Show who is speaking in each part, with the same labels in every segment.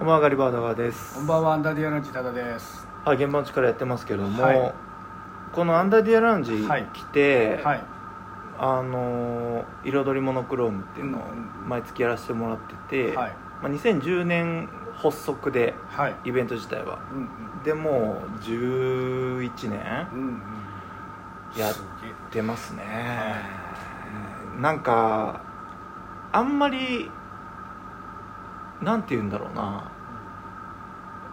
Speaker 1: こんばんはガリバーダガーです。
Speaker 2: こんばんはアンダーディアランジタダです。
Speaker 1: あ現場の力やってますけども、
Speaker 2: はい。
Speaker 1: このアンダーディアラウンジ
Speaker 2: はい。
Speaker 1: 来て、
Speaker 2: はい。
Speaker 1: あのー彩りモノクロームっていうのを
Speaker 2: うん。
Speaker 1: 毎月やらせてもらってて、
Speaker 2: はい。
Speaker 1: まあ、2010年発足で
Speaker 2: はい。
Speaker 1: イベント自体は。
Speaker 2: うん
Speaker 1: でもう11年
Speaker 2: うんうんうん。
Speaker 1: やってますね、
Speaker 2: は
Speaker 1: なんかあんまりなんて言うんだろうな。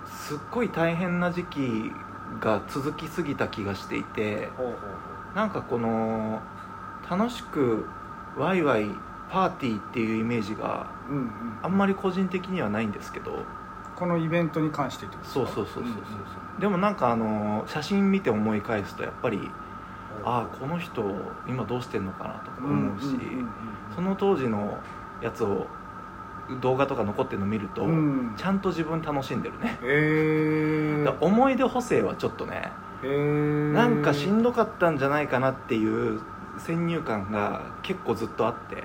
Speaker 1: すっごい大変な時期が続きすぎた気がしていてなんかこの楽しくワイワイパーティーっていうイメージがあんまり個人的にはないんですけど。
Speaker 2: このイベントに関してってことですか？
Speaker 1: そうそうそうそうそうでもなんかあの写真見て思い返すとやっぱりああこの人今どうしてんのかなとか思うし、その当時のやつを動画とか残ってるの見ると、
Speaker 2: うん。
Speaker 1: ちゃんと自分楽しんでるね、
Speaker 2: えー。
Speaker 1: 思い出補正はちょっとね、
Speaker 2: えー。
Speaker 1: なんかしんどかったんじゃないかなっていう先入観が結構ずっとあって。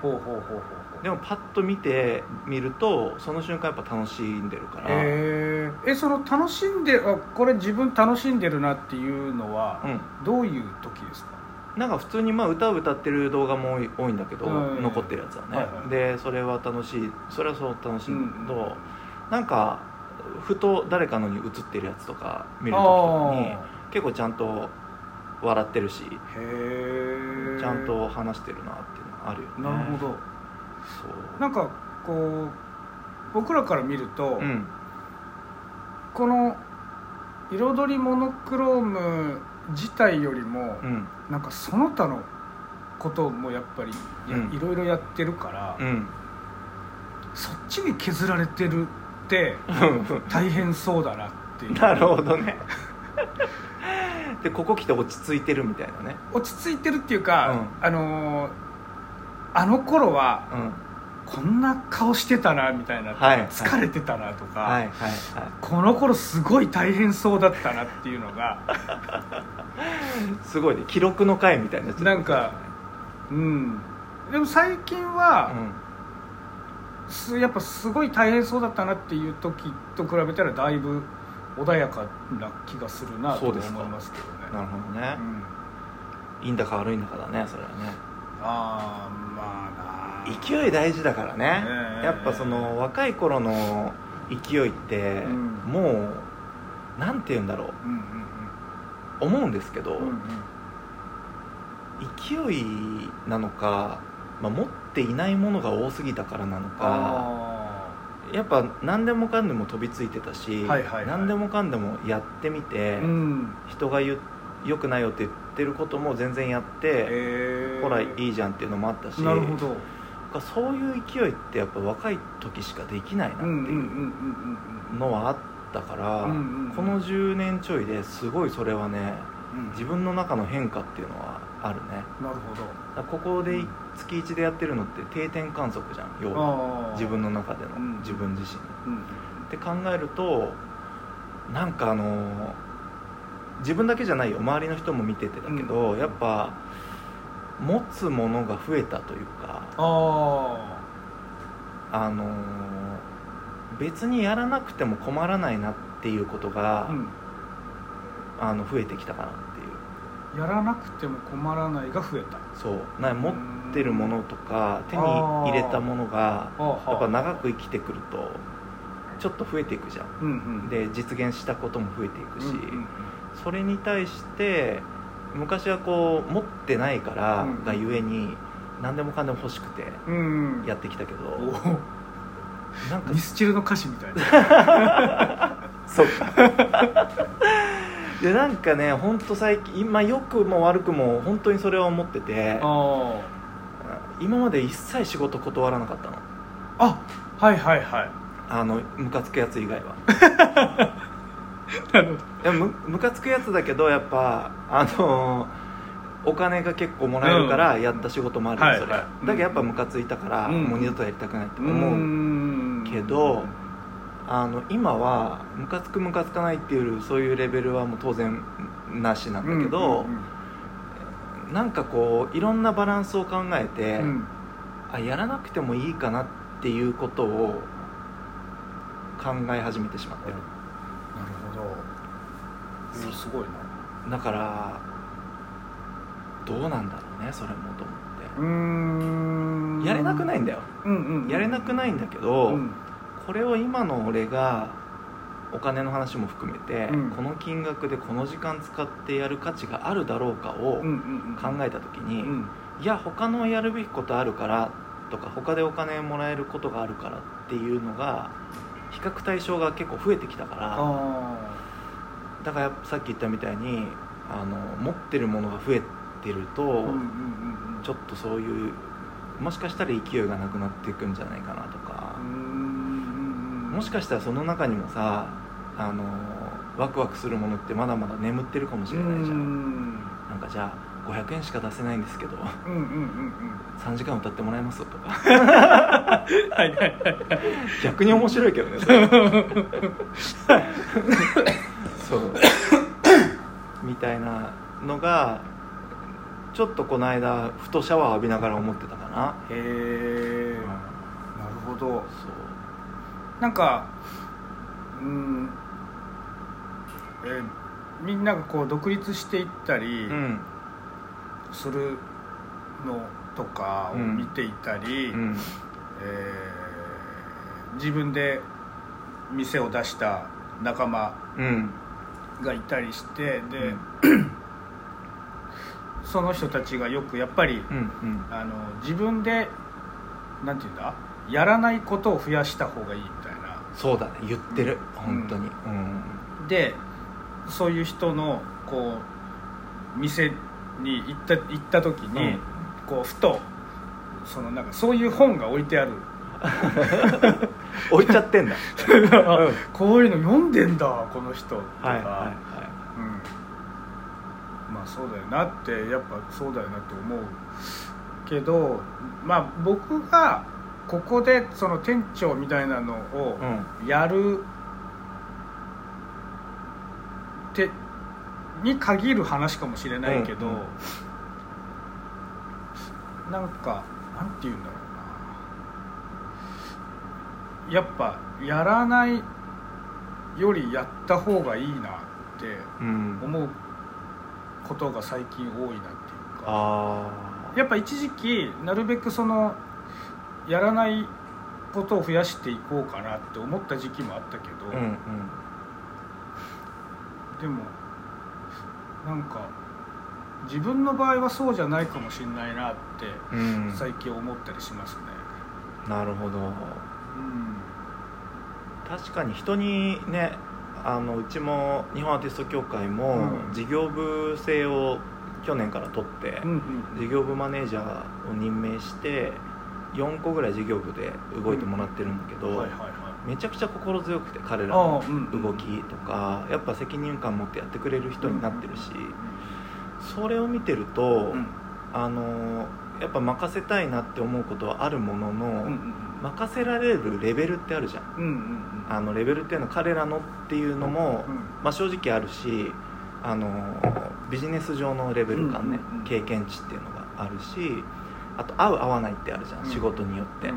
Speaker 1: でもパッと見てみるとその瞬間やっぱ楽しんでるから、
Speaker 2: えー。えその楽しんであこれ自分楽しんでるなっていうのは
Speaker 1: うん、
Speaker 2: どういう時ですか？
Speaker 1: なんか普通にまあ歌を歌ってる動画も多い多いんだけど、
Speaker 2: うん。
Speaker 1: 残ってるやつはね、
Speaker 2: はいはい。
Speaker 1: でそれは楽しいそれはそう楽しいけど、
Speaker 2: うん。
Speaker 1: なんかふと誰かのに映ってるやつとか見るときとかに
Speaker 2: あ
Speaker 1: 結構ちゃんと笑ってるしちゃんと話してるなっていうのはあるよね。
Speaker 2: なるほど。
Speaker 1: そう。
Speaker 2: なんかこう僕らから見ると、
Speaker 1: うん。
Speaker 2: この彩りモノクローム自体よりも、
Speaker 1: うん。
Speaker 2: なんかその他のこともやっぱりや
Speaker 1: うん。
Speaker 2: いろいろやってるから、
Speaker 1: うん。
Speaker 2: そっちに削られてるって大変そうだなっていう。
Speaker 1: なるほどね。でここ来て落ち着いてるみたいなね。
Speaker 2: 落ち着いてるっていうか、あのーあの頃は
Speaker 1: うん
Speaker 2: こんな顔してたなみたいな、
Speaker 1: はい
Speaker 2: 疲れてたなとか、
Speaker 1: はいはいはい。
Speaker 2: この頃すごい大変そうだったなっていうのが
Speaker 1: すごいね。記録の回みたいになっちゃってる
Speaker 2: なんかうん。でも最近は、すやっぱすごい大変そうだったなっていう時と比べたらだいぶ穏やかな気がするなと思いますけどね。
Speaker 1: うん、なるほどね。
Speaker 2: う、ん、
Speaker 1: いいんだか悪いんだかだねそれはね。
Speaker 2: ああまあな
Speaker 1: 勢い大事だからね、
Speaker 2: ええ
Speaker 1: やっぱその若い頃の勢いって、
Speaker 2: うん。
Speaker 1: もうなんて言うんだろう。思うんですけど、勢いなのか、まあ、持っていないものが多すぎたからなのか
Speaker 2: あ
Speaker 1: やっぱ何でもかんでも飛びついてたし、何でもかんでもやってみて、人が言う良くないよって言ってることも全然やって、
Speaker 2: えー。
Speaker 1: ほらいいじゃんっていうのもあったし
Speaker 2: なるほど
Speaker 1: そういう勢いってやっぱ若い時しかできないなっていうのはあったから、この10年ちょいですごいそれはね自分の中の変化っていうのはあるね。
Speaker 2: なるほど。
Speaker 1: ここで月1でやってるのって定点観測じゃん要は自分の中での
Speaker 2: うん。
Speaker 1: 自分自身
Speaker 2: うん
Speaker 1: って考えるとなんかあの自分だけじゃないよ。周りの人も見ててだけど、
Speaker 2: うん。
Speaker 1: やっぱ持つものが増えたというか
Speaker 2: あ
Speaker 1: あの別にやらなくても困らないなっていうことが、
Speaker 2: あうん。
Speaker 1: あの増えてきたかなっていう。
Speaker 2: やらなくても困らないが増えた。
Speaker 1: そう。な持ってるものとか手に入れたものがやっぱ長く生きてくるとちょっと増えていくじゃん。
Speaker 2: うんうん。
Speaker 1: で実現したことも増えていくし、
Speaker 2: うんうん。
Speaker 1: それに対して昔はこう持ってないから
Speaker 2: うん。
Speaker 1: がゆえに何でもかんでも欲しくて
Speaker 2: うん。うん
Speaker 1: やってきたけど、
Speaker 2: お
Speaker 1: なんか
Speaker 2: ミスチルの歌詞みたいな。
Speaker 1: そうか。でなんかね本当最近今良くも悪くも本当にそれは思ってて
Speaker 2: あ
Speaker 1: 今まで一切仕事断らなかったの。
Speaker 2: ああはいはいはい。
Speaker 1: あのムカつくやつ以外は。
Speaker 2: なるほど
Speaker 1: いやむムカつくやつだけどやっぱあのお金が結構もらえるからやった仕事もあるよ、
Speaker 2: はい
Speaker 1: それ、
Speaker 2: はい
Speaker 1: だけどやっぱムカついたから、
Speaker 2: うん。
Speaker 1: もう二度とやりたくないって
Speaker 2: う
Speaker 1: 思う、
Speaker 2: ん
Speaker 1: けどあの今はムカつくムカつかないっていうそういうレベルはもう当然なしなんだけど、なんかこういろんなバランスを考えて、
Speaker 2: うんうん。
Speaker 1: あやらなくてもいいかなっていうことを考え始めてしまってる、
Speaker 2: なるほどえーすごいな。
Speaker 1: だからどうなんだろうねそれもと思って。やれなくないんだよ。
Speaker 2: うんうんうん。
Speaker 1: やれなくないんだけど、
Speaker 2: うん。
Speaker 1: これを今の俺がお金の話も含めて、
Speaker 2: うん。
Speaker 1: この金額でこの時間使ってやる価値があるだろうかを
Speaker 2: うんうん
Speaker 1: 考えた時に、
Speaker 2: うん。
Speaker 1: いや他のやるべきことあるからとか他でお金もらえることがあるからっていうのが比較対象が結構増えてきたから
Speaker 2: あ
Speaker 1: だからさっき言ったみたいにあの持ってるものが増えてると、
Speaker 2: あうんうんうんうん。
Speaker 1: ちょっとそういうもしかしたら勢いがなくなっていくんじゃないかなとか。もしかしたらその中にもさあのワクワクするものってまだまだ眠ってるかもしれないじゃん、
Speaker 2: うん。
Speaker 1: なんかじゃあ500円しか出せないんですけど
Speaker 2: うんうんうんうん。
Speaker 1: 3時間歌ってもらえますとか。
Speaker 2: はいはいはい
Speaker 1: 逆に面白いけどね そうみたいなのがちょっとこの間ふとシャワー浴びながら思ってたかな、
Speaker 2: へえ。
Speaker 1: うん。
Speaker 2: なるほど。
Speaker 1: そう。
Speaker 2: なんかうん。えーみんながこう独立していったり
Speaker 1: うん。
Speaker 2: するのとかを見ていたり、
Speaker 1: うん。
Speaker 2: えー自分で店を出した仲間
Speaker 1: うん
Speaker 2: がいたりしてで、その人たちがよくやっぱり
Speaker 1: うんうん。
Speaker 2: あの自分でなんていうんだ？やらないことを増やした方がいいみたいな。
Speaker 1: そうだね。言ってる。
Speaker 2: うん。
Speaker 1: 本当に。うん。
Speaker 2: でそういう人のこう店に行った行った時に、
Speaker 1: うん。
Speaker 2: こうふとそのなんかそういう本が置いてある
Speaker 1: 置いちゃってんだ。
Speaker 2: あ
Speaker 1: うん。
Speaker 2: こういうの読んでんだこの人とか、
Speaker 1: はいはいは
Speaker 2: うん、まあそうだよなってやっぱそうだよなって思うけどまあ僕がここでその店長みたいなのをやるってに限る話かもしれないけど、
Speaker 1: うんうん。
Speaker 2: なんかなんて言うんだろう。なやっぱやらないよりやった方がいいなって
Speaker 1: うん
Speaker 2: 思うことが最近多いなっていうか
Speaker 1: あ
Speaker 2: やっぱ一時期なるべくそのやらないことを増やしていこうかなって思った時期もあったけど、
Speaker 1: あうんうん
Speaker 2: でもなんか自分の場合はそうじゃないかもしれないなって
Speaker 1: うん。
Speaker 2: 最近思ったりしますね。
Speaker 1: なるほど。
Speaker 2: うん
Speaker 1: 確かに人にねあのうちも日本アーティスト協会も
Speaker 2: うん。
Speaker 1: 事業部制を去年から取って、
Speaker 2: うんうん。
Speaker 1: 事業部マネージャーを任命して4個ぐらい事業部で動いてもらってるんだけど、めちゃくちゃ心強くて彼ら
Speaker 2: あ
Speaker 1: の
Speaker 2: あうんうん
Speaker 1: 動きとかやっぱ責任感持ってやってくれる人になってるし、それを見てると、
Speaker 2: うん。
Speaker 1: あのやっぱ任せたいなって思うことはあるものの、
Speaker 2: うんうん
Speaker 1: 任せられるレベルってあるじゃん。
Speaker 2: うんうんうん。
Speaker 1: あのレベルっていうのは彼らのっていうのも、
Speaker 2: うん。
Speaker 1: まあ、正直あるしあのビジネス上のレベル感ね、
Speaker 2: うんうんうん。
Speaker 1: 経験値っていうのがあるしあと合う合わないってあるじゃん、
Speaker 2: うん。
Speaker 1: 仕事によって、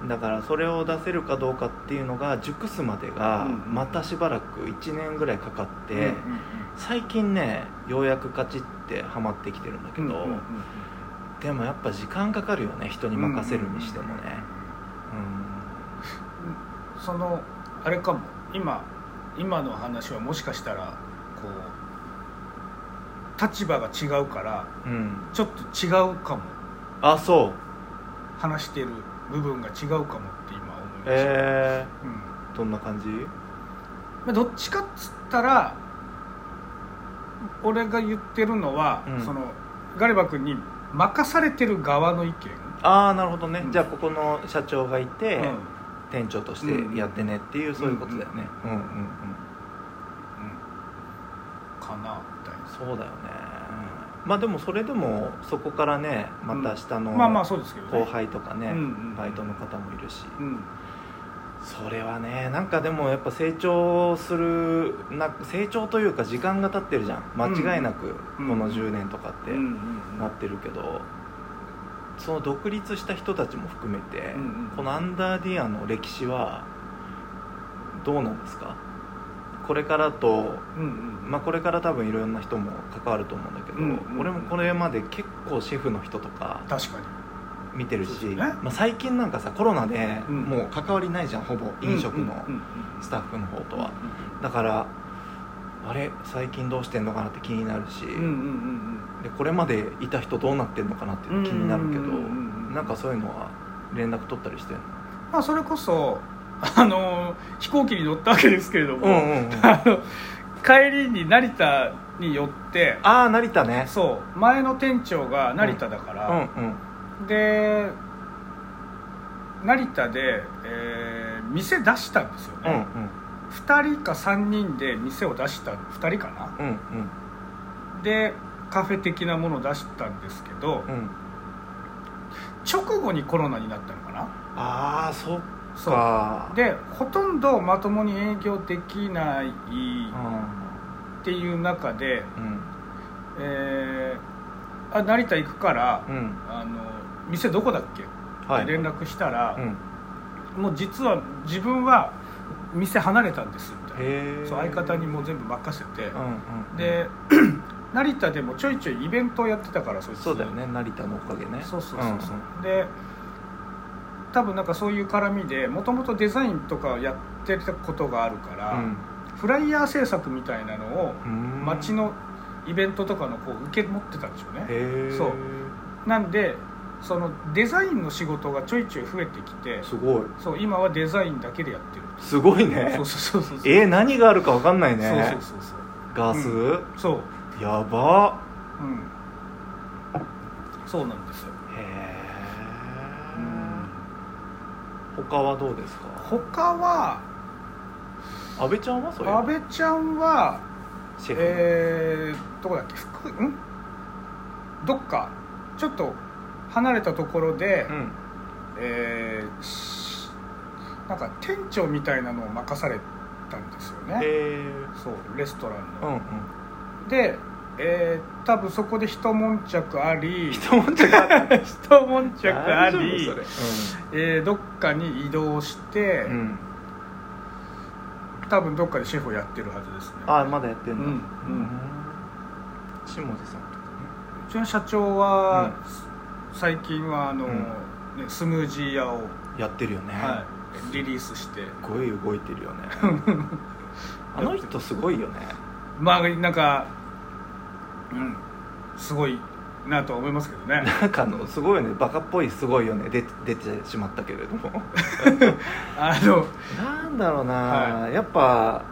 Speaker 2: うん。
Speaker 1: だからそれを出せるかどうかっていうのが熟すまでが
Speaker 2: うんうん。
Speaker 1: またしばらく1年ぐらいかかって、
Speaker 2: うんうん
Speaker 1: 最近ねようやくカチッてハマってきてるんだけど、
Speaker 2: うんうんうん
Speaker 1: でもやっぱ時間かかるよね人に任せるにしてもね。
Speaker 2: そのあれかも。今今の話はもしかしたらこう立場が違うから
Speaker 1: うん、うん、
Speaker 2: ちょっと違うかも。
Speaker 1: あそう。
Speaker 2: 話してる部分が違うかもって今思いました、
Speaker 1: え
Speaker 2: うん。
Speaker 1: ー、どんな感じ？
Speaker 2: まあ、どっちかっつったら俺が言ってるのは、
Speaker 1: うん。
Speaker 2: そのガリバ君に任されてる側の意見、
Speaker 1: ああなるほどね、
Speaker 2: うん。
Speaker 1: じゃあここの社長がいて、
Speaker 2: うん。
Speaker 1: 店長としてやってねっていう、そういうことだよね。うんうん。うん
Speaker 2: かなみたいな。
Speaker 1: そうだよね。まあでもそれでもそこからねまた下の
Speaker 2: まあまあそうですけどね。
Speaker 1: 後輩とかね、
Speaker 2: うんうん。
Speaker 1: バイトの方もいるし、
Speaker 2: うん
Speaker 1: それはねなんかでもやっぱ成長するな成長というか時間が経ってるじゃん。間違いなくこ
Speaker 2: うん。
Speaker 1: の10年とかってなってるけど、その独立した人たちも含めて、
Speaker 2: うんうん
Speaker 1: このアンダーディアの歴史はどうなんですか？これからと
Speaker 2: うんうん
Speaker 1: まあこれから多分いろんな人も関わると思うんだけど、
Speaker 2: うんうん。
Speaker 1: 俺もこれまで結構シェフの人とか
Speaker 2: 確かに
Speaker 1: 見てるし、まあ、最近なんかさコロナで
Speaker 2: うん。
Speaker 1: もう関わりないじゃんほぼ。飲食の
Speaker 2: うんうんうん。
Speaker 1: スタッフの方とは。
Speaker 2: う
Speaker 1: だからあれ最近どうしてんのかなって気になるし、
Speaker 2: んうんうんうん。
Speaker 1: でこれまでいた人どうなってんのかなって気になるけど
Speaker 2: うんうんうん。うん
Speaker 1: なんかそういうのは連絡取ったりしてんの？
Speaker 2: まあそれこそあの飛行機に乗ったわけですけれども、帰りに成田に寄って
Speaker 1: ああ成田ね。
Speaker 2: そう。前の店長が成田だから、
Speaker 1: うんうん
Speaker 2: で成田で、えー店出したんですよ
Speaker 1: うんうん。
Speaker 2: ね、2人か3人で店を出した2人かな。
Speaker 1: うんうん。
Speaker 2: でカフェ的なものを出したんですけど、
Speaker 1: うん。
Speaker 2: 直後にコロナになったのかな。
Speaker 1: ああそっ
Speaker 2: そう。
Speaker 1: か
Speaker 2: でほとんどまともに営業できない
Speaker 1: うん。
Speaker 2: っていう中で、
Speaker 1: うん。
Speaker 2: えーあ成田行くから、
Speaker 1: うん。
Speaker 2: あの店どこだっけ、
Speaker 1: はい。
Speaker 2: って連絡したら
Speaker 1: う、ん。
Speaker 2: もう実は自分は店離れたんですみたいな。そう相方にもう全部任せて、
Speaker 1: うんうん
Speaker 2: で 成田でもちょいちょいイベントをやってたからそ
Speaker 1: そうだよね成田のおかげね。
Speaker 2: そうそうそうそう、で多分なんかそういう絡みでもともとデザインとかやってたことがあるから、
Speaker 1: うん。
Speaker 2: フライヤー制作みたいなのを
Speaker 1: うん。
Speaker 2: 街のイベントとかのこう受け持ってたんでしょうね。そう。なんでそのデザインの仕事がちょいちょい増えてきて
Speaker 1: すごい。
Speaker 2: そう今はデザインだけでやってる
Speaker 1: すごいね。
Speaker 2: そうそうそうそう。
Speaker 1: えー、何があるか分かんないね。
Speaker 2: そうそうそうそう。
Speaker 1: ガス、
Speaker 2: うそう。
Speaker 1: やば。
Speaker 2: うん。そうなんですよ。
Speaker 1: へえ
Speaker 2: うん。
Speaker 1: 他はどうですか？
Speaker 2: 他は
Speaker 1: 安倍ちゃんはそれ
Speaker 2: 阿部ちゃんは
Speaker 1: シェフ、
Speaker 2: えー、どこだっけ？福ん？どっか。ちょっと離れたところで、
Speaker 1: うん。
Speaker 2: えーしなんか店長みたいなのを任されたんですよね。
Speaker 1: へえ
Speaker 2: そうレストランの、
Speaker 1: うんうん。
Speaker 2: で、えー多分そこで一悶着あり
Speaker 1: 一悶着あった
Speaker 2: 一悶着あり
Speaker 1: それ。
Speaker 2: えーどっかに移動して、
Speaker 1: うん、うん、
Speaker 2: 多分どっかでシェフをやってるはずですね。
Speaker 1: ああまだやってんだ。
Speaker 2: うんうん。
Speaker 1: 下地さんとかね。
Speaker 2: うちの社長は、最近はあの、
Speaker 1: うん。
Speaker 2: ね、スムージー屋を、
Speaker 1: やってるよね、
Speaker 2: はい、リリースして。
Speaker 1: すごい動いてるよね。あの人すごいよね。
Speaker 2: まあなんかうんすごいなとは思いますけどね。
Speaker 1: なんかあのすごいよね。バカっぽいすごいよね。出出てしまったけれども。
Speaker 2: あの
Speaker 1: なんだろうな、
Speaker 2: は
Speaker 1: やっぱ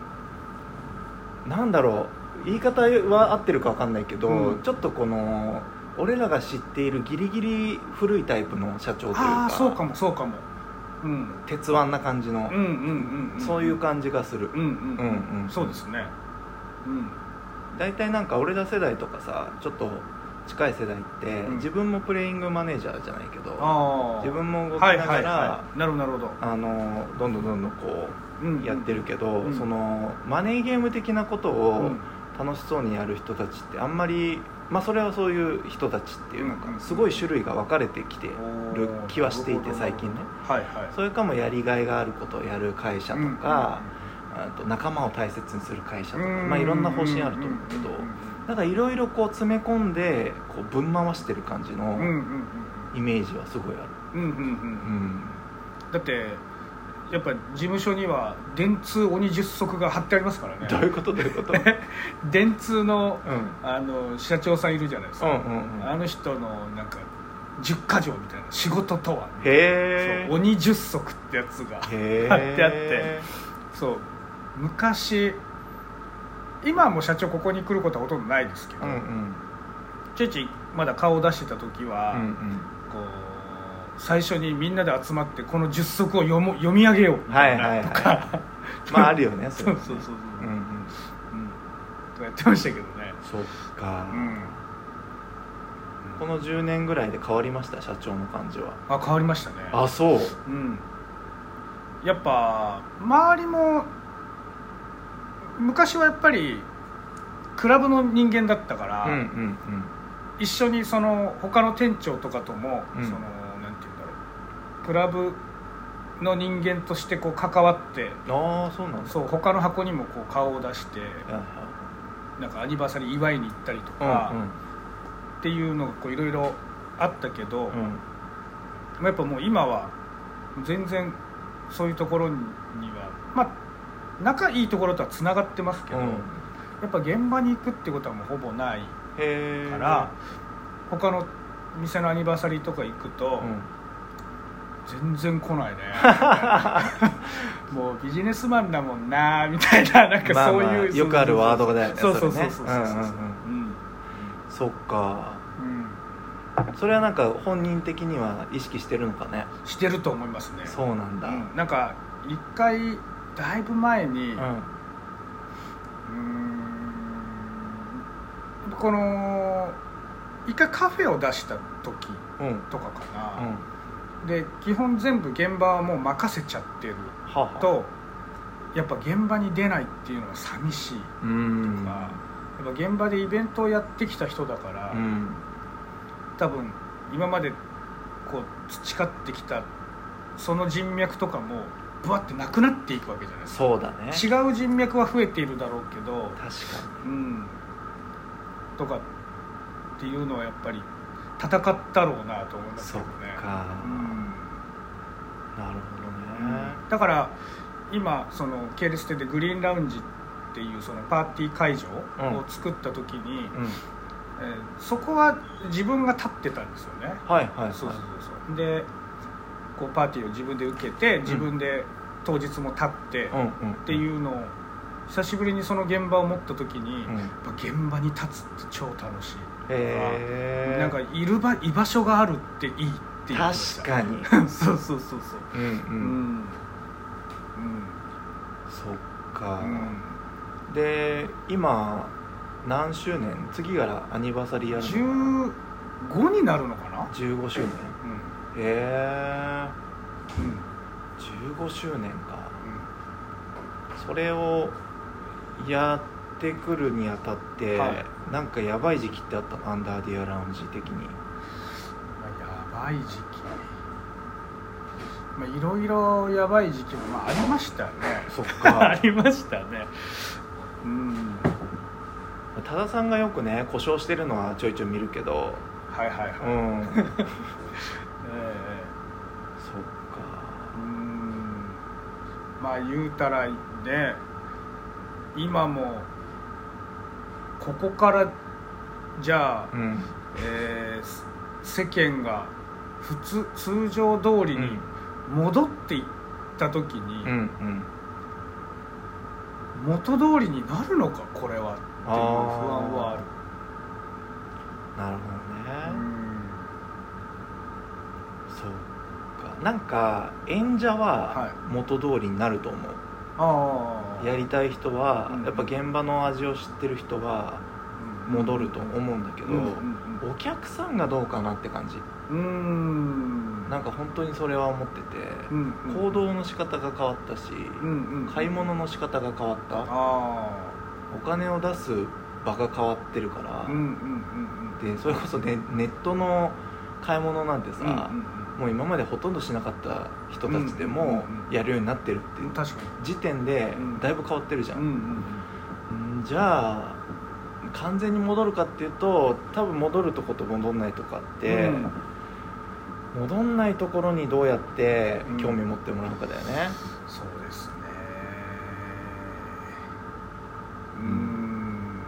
Speaker 1: なんだろう。言い方は合ってるか分かんないけど、
Speaker 2: うん。
Speaker 1: ちょっとこの俺らが知っているギリギリ古いタイプの社長という
Speaker 2: あ
Speaker 1: か
Speaker 2: あそうかもそうかも。うん。
Speaker 1: 鉄腕な感じの、
Speaker 2: うんうん。
Speaker 1: そういう感じがする。
Speaker 2: うんうん。
Speaker 1: うんうん。
Speaker 2: そうですね。うん。
Speaker 1: 大体なんか俺ら世代とかさちょっと近い世代って、
Speaker 2: うん。
Speaker 1: 自分もプレイングマネージャーじゃないけど自分も動きながら、
Speaker 2: どなるほど。
Speaker 1: あのどんどんどんどんこ
Speaker 2: う
Speaker 1: やってるけど、
Speaker 2: うん。
Speaker 1: そのマネーゲーム的なこと
Speaker 2: う
Speaker 1: を
Speaker 2: ん。
Speaker 1: 楽しそうにやる人たちってあんまりまあそれはそういう人たちっていうのかすごい種類が分かれてきてる気はしていて最近ね。
Speaker 2: はいはい。
Speaker 1: それかもやりがいがあることをやる会社とか、あと仲間を大切にする会社とか、まあ、いろんな方針あると思うけどだからいろいろこう詰め込んでこうぶん回してる感じのイメージはすごいある、
Speaker 2: うんうんうんうん。
Speaker 1: うん、
Speaker 2: だってやっぱ事務所には電通鬼十足が貼ってありますからね。
Speaker 1: どういうこと？どういうこと、うん、
Speaker 2: 電通の
Speaker 1: うん。
Speaker 2: あの社長さんいるじゃないですか、
Speaker 1: うんうん
Speaker 2: あの人のなんか十箇条みたいな仕事とは
Speaker 1: へ
Speaker 2: 鬼十足ってやつが貼ってあって。そう。昔今はもう社長ここに来ることはほとんどないですけど、
Speaker 1: うんうん。
Speaker 2: まだ顔を出してた時は、
Speaker 1: うんうん。
Speaker 2: こう最初にみんなで集まってこの十足を読も読み上げようみたい
Speaker 1: はいはいはい。
Speaker 2: なとか、
Speaker 1: まああるよね
Speaker 2: そ
Speaker 1: れ。
Speaker 2: うそうそうそう、
Speaker 1: うんうん。
Speaker 2: うん。とかやってましたけどね。
Speaker 1: そっか、
Speaker 2: うん。
Speaker 1: この10年ぐらいで変わりました？社長の感じは。
Speaker 2: あ変わりましたね。
Speaker 1: あそう。
Speaker 2: うん。やっぱ周りも昔はやっぱりクラブの人間だったから、
Speaker 1: うんうん
Speaker 2: 一緒にその他の店長とかとも、
Speaker 1: うん。
Speaker 2: そのなんて言うんだろう。クラブの人間としてこう関わって
Speaker 1: ああそうなんだ
Speaker 2: そう他の箱にもこう顔を出してなんかアニバーサリー祝いに行ったりと
Speaker 1: いはい
Speaker 2: か、っていうのがこういろいろあったけど、
Speaker 1: うん。
Speaker 2: やっぱもう今は全然そういうところにはまあ仲いいところとはつながってますけど、
Speaker 1: うん。
Speaker 2: やっぱ現場に行くってことはもうほぼないから、他の店のアニバーサリーとか行くと、
Speaker 1: うん。
Speaker 2: 全然来ないね。もうビジネスマンだもんなみたいななんか
Speaker 1: まあ
Speaker 2: そういう、
Speaker 1: まあよくあるワードだよね
Speaker 2: そうそう
Speaker 1: そ
Speaker 2: うそうそうそ
Speaker 1: っか。
Speaker 2: うん。
Speaker 1: それはなんか本人的には意識してるのかね。
Speaker 2: してると思いますね。
Speaker 1: そうなんだ。
Speaker 2: うん。なんか一回だいぶ前に、
Speaker 1: う
Speaker 2: うんこの一回カフェを出した時
Speaker 1: うん。うん
Speaker 2: とかか
Speaker 1: うん。
Speaker 2: な、で基本全部現場はもう任せちゃってる
Speaker 1: はは
Speaker 2: とやっぱ現場に出ないっていうのは寂しいとか、
Speaker 1: うん。
Speaker 2: やっぱ現場でイベントをやってきた人だから、
Speaker 1: うん。
Speaker 2: 多分今までこう培ってきたその人脈とかもぶわってなくなっていくわけじゃないですか。
Speaker 1: そうだね。
Speaker 2: 違う人脈は増えているだろうけど、
Speaker 1: 確か
Speaker 2: うん、とかっていうのはやっぱり戦ったろうなと思いますけどね。
Speaker 1: そっか。
Speaker 2: うん。
Speaker 1: になるほどね。
Speaker 2: だから今その系列店でグリーンラウンジっていうそのパーティー会場を作った時に、
Speaker 1: うん。
Speaker 2: えーそこは自分が立ってたんですよね。
Speaker 1: はいはいはい。
Speaker 2: そうそうそうそう。でこうパーティーを自分で受けて自分で当日も立ってっていうのを久しぶりにその現場を持った時に、
Speaker 1: うん。
Speaker 2: やっぱ現場に立つって超楽しい。なんかいる場居場所があるっていいっていう
Speaker 1: 確かに。
Speaker 2: そうそうそうそう。
Speaker 1: うんう
Speaker 2: うん。ん。
Speaker 1: そっか。
Speaker 2: うん。うん
Speaker 1: で今何周年？次からアニバーサリーやるの
Speaker 2: ？15になるのかな
Speaker 1: ？15周年
Speaker 2: うん
Speaker 1: へえ
Speaker 2: うん。
Speaker 1: 15周年か。それをやってくるにあたって、
Speaker 2: はい。
Speaker 1: なんかやばい時期ってあったの？アンダーディアラウンジ的に。
Speaker 2: まあやばい時期。まあいろいろやばい時期もまあありましたね。
Speaker 1: そっ
Speaker 2: あ
Speaker 1: か
Speaker 2: りましたね。うん。
Speaker 1: 多田さんがよくね故障してるのはちょいちょい見るけど。
Speaker 2: はいはいはい、
Speaker 1: うん
Speaker 2: まあ言うたらね。今もここからじゃあ、
Speaker 1: うん。
Speaker 2: えー世間が普通通常通りに戻っていった時に、
Speaker 1: うんうん。
Speaker 2: 元通りになるのかこれは。っていう不安はある。
Speaker 1: なるほどね、
Speaker 2: うん。
Speaker 1: そうかなんか演者
Speaker 2: は
Speaker 1: はい。元通りになると思う、
Speaker 2: ああ
Speaker 1: やりたい人は、
Speaker 2: うん
Speaker 1: やっぱ現場の味を知ってる人は戻ると思うんだけど、
Speaker 2: うんうん
Speaker 1: お客さんがどうかなって感じ。
Speaker 2: うんうん。
Speaker 1: なんか本当にそれは思ってて、
Speaker 2: うんうん。
Speaker 1: 行動の仕方が変わったし、
Speaker 2: うんうん
Speaker 1: 買い物の仕方が変わった。
Speaker 2: あ
Speaker 1: お金を出す場が変わってるから
Speaker 2: あ、うんうんうん。
Speaker 1: でそれこそねネットの買い物なんてさ、
Speaker 2: うんうん
Speaker 1: もう今までほとんどしなかった人たちで
Speaker 2: うん
Speaker 1: もやるようになってるって
Speaker 2: う。ん確か
Speaker 1: 時点で
Speaker 2: うん
Speaker 1: だいぶ変わってるじゃ
Speaker 2: に
Speaker 1: ん、
Speaker 2: うん
Speaker 1: ん。じゃあ完全に戻るかっていうと多分戻るとこと戻んないとかって、
Speaker 2: うん。
Speaker 1: 戻んないところにどうやって
Speaker 2: うん。
Speaker 1: 興味持ってもらうかだよね、
Speaker 2: そうですねう
Speaker 1: うん
Speaker 2: ん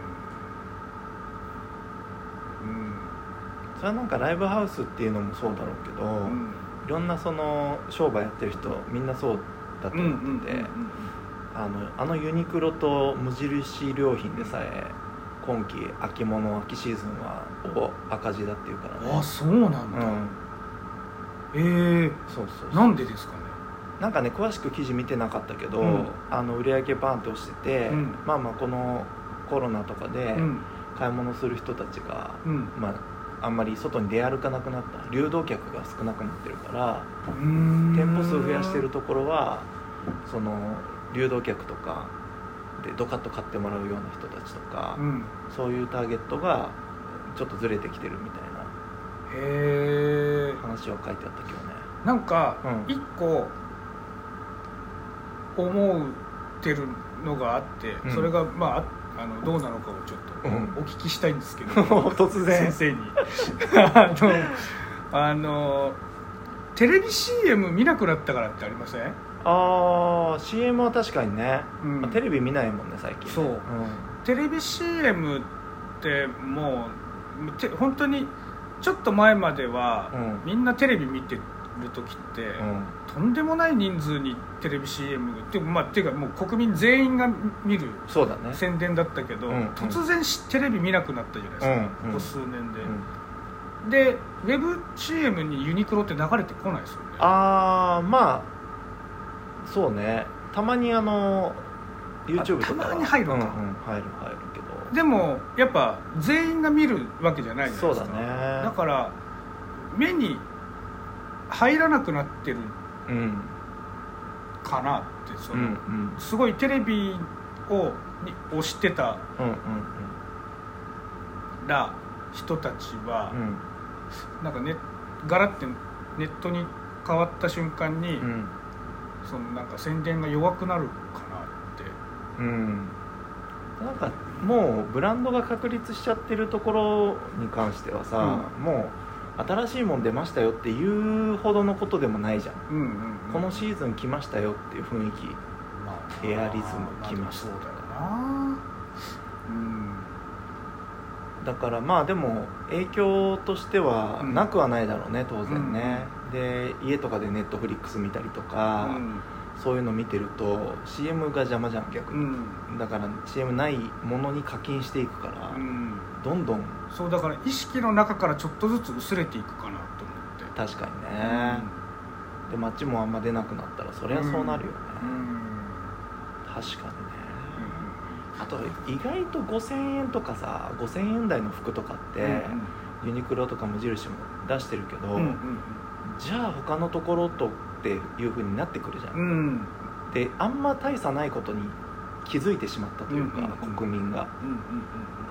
Speaker 2: うん
Speaker 1: それはなんかライブハウスっていうのもそうだろうけど、
Speaker 2: うん。
Speaker 1: いろんなその商売やってる人みんなそうだと思ってて、あのあのユニクロと無印良品でさえ今季秋物秋シーズンはお赤字だっていうからね。
Speaker 2: あそうなんだ、
Speaker 1: うん。
Speaker 2: ええ
Speaker 1: そうそうそう。
Speaker 2: なんでですかね。
Speaker 1: なんかね詳しく記事見てなかったけど、
Speaker 2: うん。
Speaker 1: あの売り上げバーンって落ちてて、
Speaker 2: うん。
Speaker 1: まあまあこのコロナとかで
Speaker 2: うん。
Speaker 1: 買い物する人たちが、
Speaker 2: うん。
Speaker 1: まああんまり外に出歩かなくなった。流動客が少なくなってるから
Speaker 2: 店
Speaker 1: 店舗数増やしてるところはその流動客とかでドカッと買ってもらうような人たちとか、
Speaker 2: うん。
Speaker 1: そういうターゲットがちょっとずれてきてるみたい
Speaker 2: へえ
Speaker 1: な話は書いてあったけどね。
Speaker 2: なんか
Speaker 1: うん。
Speaker 2: 一個思ってるのがあって、
Speaker 1: うん。
Speaker 2: それがまあああのどうなのかをちょっと
Speaker 1: うん。
Speaker 2: お聞きしたいんですけど、
Speaker 1: 突然。
Speaker 2: 先生に。あのあのテレビ CM 見なくなったからってありません？
Speaker 1: ああ CM は確かにね、
Speaker 2: うん。
Speaker 1: まあテレビ見ないもんね最近ね。
Speaker 2: そう。テレビ CM ってもうて本当にちょっと前までは、
Speaker 1: うん。
Speaker 2: みんなテレビ見てる時って、とんでもない人数にテレビ CM って,、まあ、っていうかもう国民全員が見る
Speaker 1: そうだね。
Speaker 2: 宣伝だったけど、
Speaker 1: うんうん。
Speaker 2: 突然しテレビ見なくなったじゃないですか、
Speaker 1: うんうん。
Speaker 2: ここ数年で、
Speaker 1: うん。
Speaker 2: でウェブ CM にユニクロって流れてこないですよね。
Speaker 1: ああまあそうね。たまにあの YouTube とかは。
Speaker 2: たまに入るか。
Speaker 1: うんうん、入る入るけど。
Speaker 2: でもやっぱ全員が見るわけじゃないじゃないですか。
Speaker 1: そうだね。
Speaker 2: だから目に入らなくなってる
Speaker 1: うん
Speaker 2: かなってそ
Speaker 1: うんう
Speaker 2: の、
Speaker 1: ん。
Speaker 2: すごいテレビをに推してた
Speaker 1: うんうん
Speaker 2: ら人たちは
Speaker 1: う、ん。
Speaker 2: なんかねガラッてネットに変わった瞬間に、
Speaker 1: うん。
Speaker 2: そのなんか宣伝が弱くなるかなって。
Speaker 1: うん。なんかもうブランドが確立しちゃってるところに関してはさ、もう新しいもん出ましたよっていうほどのことでもないじゃん、
Speaker 2: うんうんうん。
Speaker 1: このシーズン来ましたよっていう雰囲気。
Speaker 2: まあ
Speaker 1: エアリズム来ました
Speaker 2: そうだよなうん
Speaker 1: だからまあでも影響としては
Speaker 2: うん。
Speaker 1: なくはないだろうね当然ね、で家とかでネットフリックス見たりとか、そういうの見てると CM が邪魔じゃん逆
Speaker 2: う
Speaker 1: に、
Speaker 2: ん。
Speaker 1: だから CM ないものに課金していくから、
Speaker 2: うん
Speaker 1: どんどん。
Speaker 2: そうだから意識の中からちょっとずつ薄れていくかなと思って。
Speaker 1: 確かにね、で街もあんま出なくなったらそりゃそうなるよね、
Speaker 2: うん。
Speaker 1: 確かにね。あと意外と5000円とかさ5000円台の服とかって、ユニクロとか無印も出してるけど、
Speaker 2: うんうん
Speaker 1: じゃあ他のところとっていうふうになってくるじゃん、
Speaker 2: うん。うん。
Speaker 1: であんま大差ないことに気づいてしまったというか、
Speaker 2: うんうんうん。
Speaker 1: 国民が。
Speaker 2: うん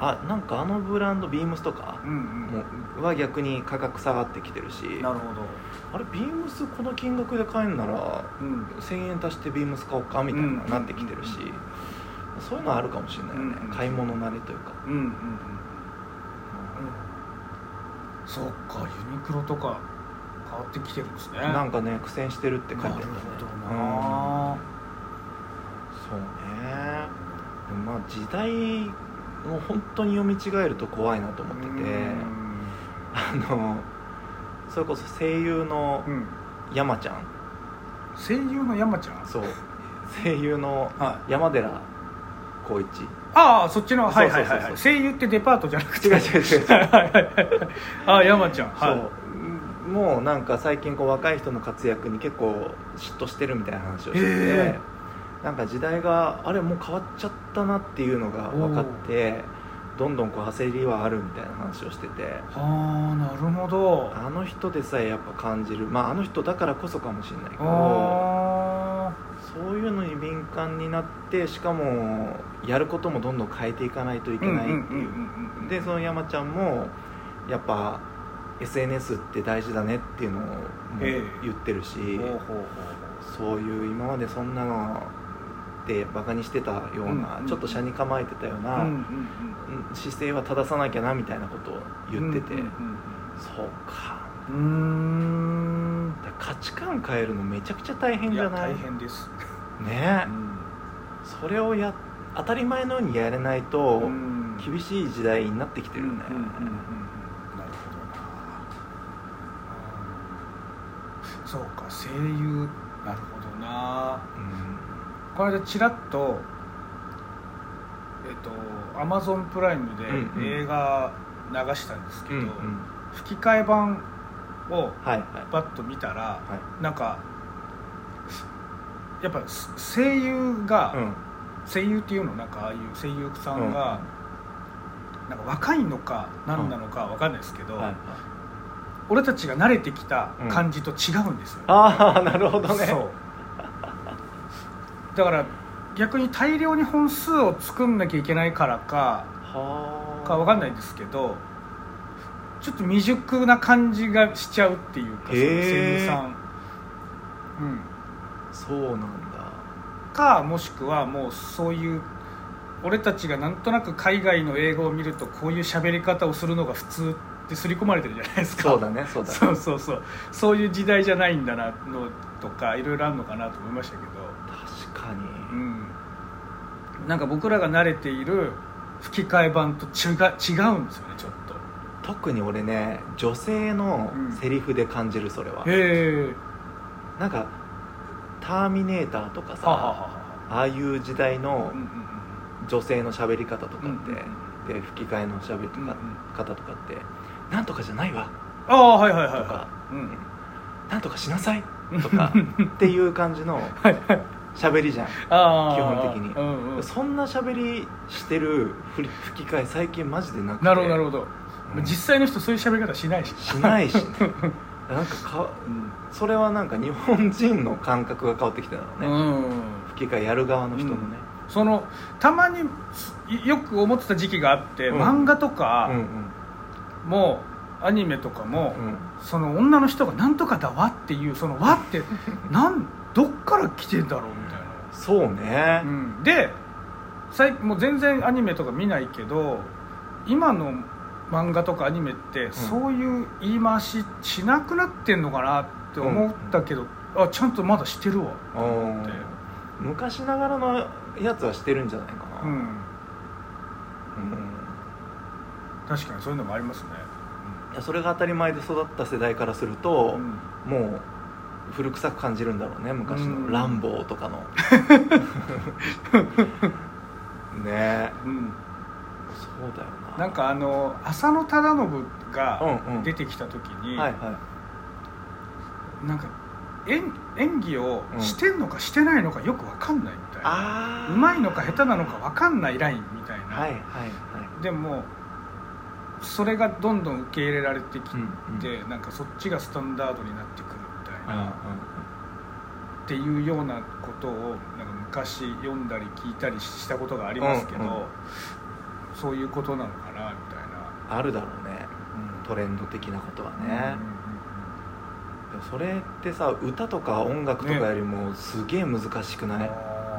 Speaker 1: あなんかあのブランドビームスとか
Speaker 2: うんうん。
Speaker 1: もうは逆に価格下がってきてるし。
Speaker 2: なるほ
Speaker 1: あれビームスこの金額で買えるなら
Speaker 2: どうん。
Speaker 1: 1000円足してビームス買おうかみたいな
Speaker 2: うん
Speaker 1: なってきてるし、そういうのはあるかもしれないよね、
Speaker 2: うん
Speaker 1: 買い物慣れというか、
Speaker 2: うんうんうんそうかユニクロとか変わってきてるんですね。
Speaker 1: なんかね苦戦してるって書いてあ
Speaker 2: なる
Speaker 1: るね
Speaker 2: ほどな
Speaker 1: そうね。まあ時代を本当に読み違えると怖いなと思ってて。あのそれこそ声優の山ちゃん。
Speaker 2: 声優の山ちゃん？
Speaker 1: そう。声優の
Speaker 2: はい。
Speaker 1: 山寺宏一。
Speaker 2: ああそっちのはいはいはいはい。声優ってデパートじゃなくて。
Speaker 1: 違う違う違う。
Speaker 2: ああ山ちゃん。はい。
Speaker 1: そう。もうなんか最近こう若い人の活躍に結構嫉妬してるみたいな話をしてて。
Speaker 2: へ
Speaker 1: なんか時代があれもう変わっちゃったなっていうのが分かってどんどんこう焦りはあるみたいな話をしてて。
Speaker 2: ああなるほど。
Speaker 1: あの人でさえやっぱ感じる。まああの人だからこそかもしれないけど
Speaker 2: あ
Speaker 1: そういうのに敏感になってしかもやることもどんどん変えていかないといけないっていう。でその山ちゃんもやっぱ SNS って大事だねっていうのを言ってるし、そういう今までそんなのでバカにしてたような、
Speaker 2: うんうん
Speaker 1: ちょっと車に構えてたような、
Speaker 2: うんうん
Speaker 1: うん。姿勢は正さなきゃなみたいなことを
Speaker 2: うん
Speaker 1: 言ってて、
Speaker 2: うん
Speaker 1: そうか。
Speaker 2: うん。
Speaker 1: 価値観変えるのめちゃくちゃ大変じゃない？
Speaker 2: 大変です。
Speaker 1: ね。
Speaker 2: うん。
Speaker 1: それをや当たり前のようにやれないと、
Speaker 2: うん。
Speaker 1: 厳しい時代になってきてるよね、
Speaker 2: うんうんうんうんなるほどな。うんそうか声優。なるほどなこの間ちらっとえっとアマゾンプライムで
Speaker 1: うんうん。
Speaker 2: 映画流したんですけど、
Speaker 1: うんうん。
Speaker 2: 吹き替え版を
Speaker 1: はいはい。
Speaker 2: バッと見たら
Speaker 1: は
Speaker 2: なんかやっぱ声優が、
Speaker 1: いうん。
Speaker 2: 声優っていうのなんかああいう声優さんが、なんか若いのか何なのかわかんないですけど、
Speaker 1: はいはい。
Speaker 2: 俺たちが慣れてきた感じと違うんですよ、
Speaker 1: ああなるほどね。
Speaker 2: そうだから逆に大量に本数を作んなきゃいけないからか
Speaker 1: はあ。
Speaker 2: かわかんないですけどちょっと未熟な感じがしちゃうっていうかそ声優さん、うん、
Speaker 1: そうなんだ。
Speaker 2: かもしくはもうそういう俺たちがなんとなく海外の英語を見るとこういう喋り方をするのが普通って刷り込まれてるじゃないですか。
Speaker 1: そうだねそうだね。
Speaker 2: そうそうそう。そういう時代じゃないんだなのとかいろいろあるのかなと思いましたけどなんか僕らが慣れている吹き替え版と違う違うんですよねちょっと。
Speaker 1: 特に俺ね女性のセリフで感じるそれは、
Speaker 2: へえ。
Speaker 1: なんか「ターミネーター」とかさ
Speaker 2: はあはあ
Speaker 1: いう時代の
Speaker 2: うんうん
Speaker 1: 女性の喋り方とかって、
Speaker 2: うんうん
Speaker 1: で吹き替えの喋り
Speaker 2: うんうん
Speaker 1: 方とかって「なんとかじゃないわ。
Speaker 2: ああはいはいはい
Speaker 1: とか
Speaker 2: はうん。
Speaker 1: なんとかしなさい」とかっていう感じの
Speaker 2: はいはい
Speaker 1: 喋りじゃん。基本的に。
Speaker 2: うんうん。
Speaker 1: そんな喋りしてる吹き替え最近マジでなくて。
Speaker 2: なるほどなるほど、
Speaker 1: うん。
Speaker 2: 実際の人そういう喋り方しないし。
Speaker 1: しないしね。なんかか
Speaker 2: うん、
Speaker 1: それはなんか日本人の感覚が変わってきてたのね、
Speaker 2: うん
Speaker 1: 吹き替えやる側の人のね、
Speaker 2: そのたまにいよく思ってた時期があって、
Speaker 1: うん。
Speaker 2: 漫画とか
Speaker 1: うんうん。
Speaker 2: も、アニメとかも、
Speaker 1: うん。
Speaker 2: その女の人が「なんとかだわ」っていうその「わ」って なんどっから来てんだろう
Speaker 1: そうね、
Speaker 2: うん、で最もう全然アニメとか見ないけど今の漫画とかアニメって、そういう言い回ししなくなってんのかなって思ったけど、あちゃんとまだしてるわ。と思って、
Speaker 1: 昔ながらのやつはしてるんじゃないかな、
Speaker 2: うん、
Speaker 1: うん。
Speaker 2: 確かにそういうのもありますね、
Speaker 1: いやそれが当たり前で育った世代からすると
Speaker 2: う、ん。
Speaker 1: もう古臭く感じるんだろうね昔
Speaker 2: うん。
Speaker 1: の「ランボー」とかの。ね。え
Speaker 2: うん。
Speaker 1: そうだよな。
Speaker 2: なんかあの浅野忠信が
Speaker 1: うんうん。
Speaker 2: 出てきた時に、
Speaker 1: はいはい。
Speaker 2: なんか演演技を
Speaker 1: うん
Speaker 2: してんのかしてないのかよく分かんないみたいな、
Speaker 1: あ
Speaker 2: うまいのか下手なのか分かんないラインみたいな、
Speaker 1: はいはいはい。
Speaker 2: でもそれがどんどん受け入れられてきて、
Speaker 1: うん。
Speaker 2: なんかそっちがスタンダードになってくっていうようなことをなんか昔読んだり聞いたりしたことがありますけど、
Speaker 1: うんうん。
Speaker 2: そういうことなのかなみたいな、
Speaker 1: あるだろうね。トレンド的なことはね、でもそれってさ歌とか音楽とかよりもすげえ難しくない、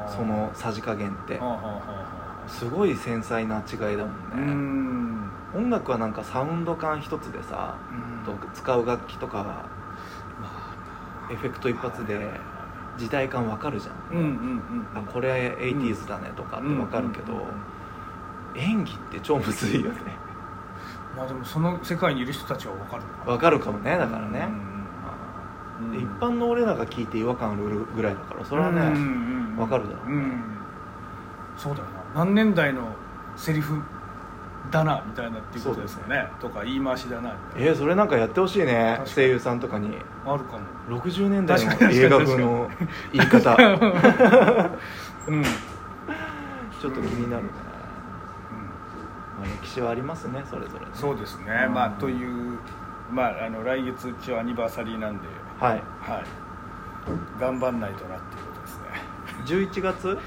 Speaker 1: そのさじ加減って。すごい繊細な違いだも
Speaker 2: うん
Speaker 1: ね、
Speaker 2: ん。
Speaker 1: 音楽はなんかサウンド感一つでさ、と使う楽器とかエフェクト一発で時代感わかるじゃん、
Speaker 2: うんうんうん。
Speaker 1: あこれ 80s だねとかってわかるけど、演技って超むずいよね。
Speaker 2: まあでもその世界にいる人たちは分かる。
Speaker 1: わかるかもねだからね、
Speaker 2: うん
Speaker 1: で一般の俺らが聞いて違和感あるぐらいだからそれはね、
Speaker 2: うん
Speaker 1: わかるだろうね。
Speaker 2: ん。そうだよな。何年代のセリフだなみたいなっていうことですよね。とか言い回しだなみたいな。
Speaker 1: えーそれなんかやってほしいね。声優さんとかに。
Speaker 2: あるかも。
Speaker 1: 60年代の映画風の言い方。
Speaker 2: うん、うん
Speaker 1: ちょっと気になるね、まあ、歴史はありますねそれぞれね。
Speaker 2: そうですね、
Speaker 1: うん。
Speaker 2: まあというまああの来月一応アニバーサリーなんで
Speaker 1: はい。
Speaker 2: はい。頑張んないとなっていうことですね。
Speaker 1: 11月？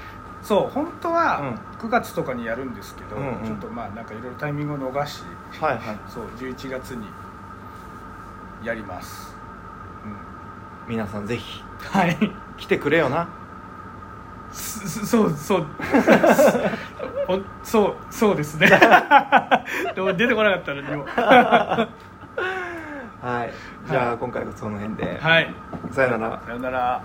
Speaker 2: そう本当は
Speaker 1: うん。
Speaker 2: 9月とかにやるんですけど、
Speaker 1: うんうん。
Speaker 2: ちょっとまあなんかいろいろタイミングを逃し
Speaker 1: はいはい。
Speaker 2: そう11月にやります、
Speaker 1: 皆さんぜひ。
Speaker 2: うん、はい。
Speaker 1: 来てくれよな。
Speaker 2: そうそう。おそう そうですね。でも出てこなかったのにも。
Speaker 1: はい。じゃあ今回はその辺で、
Speaker 2: はい。
Speaker 1: さよなら。
Speaker 2: さよなら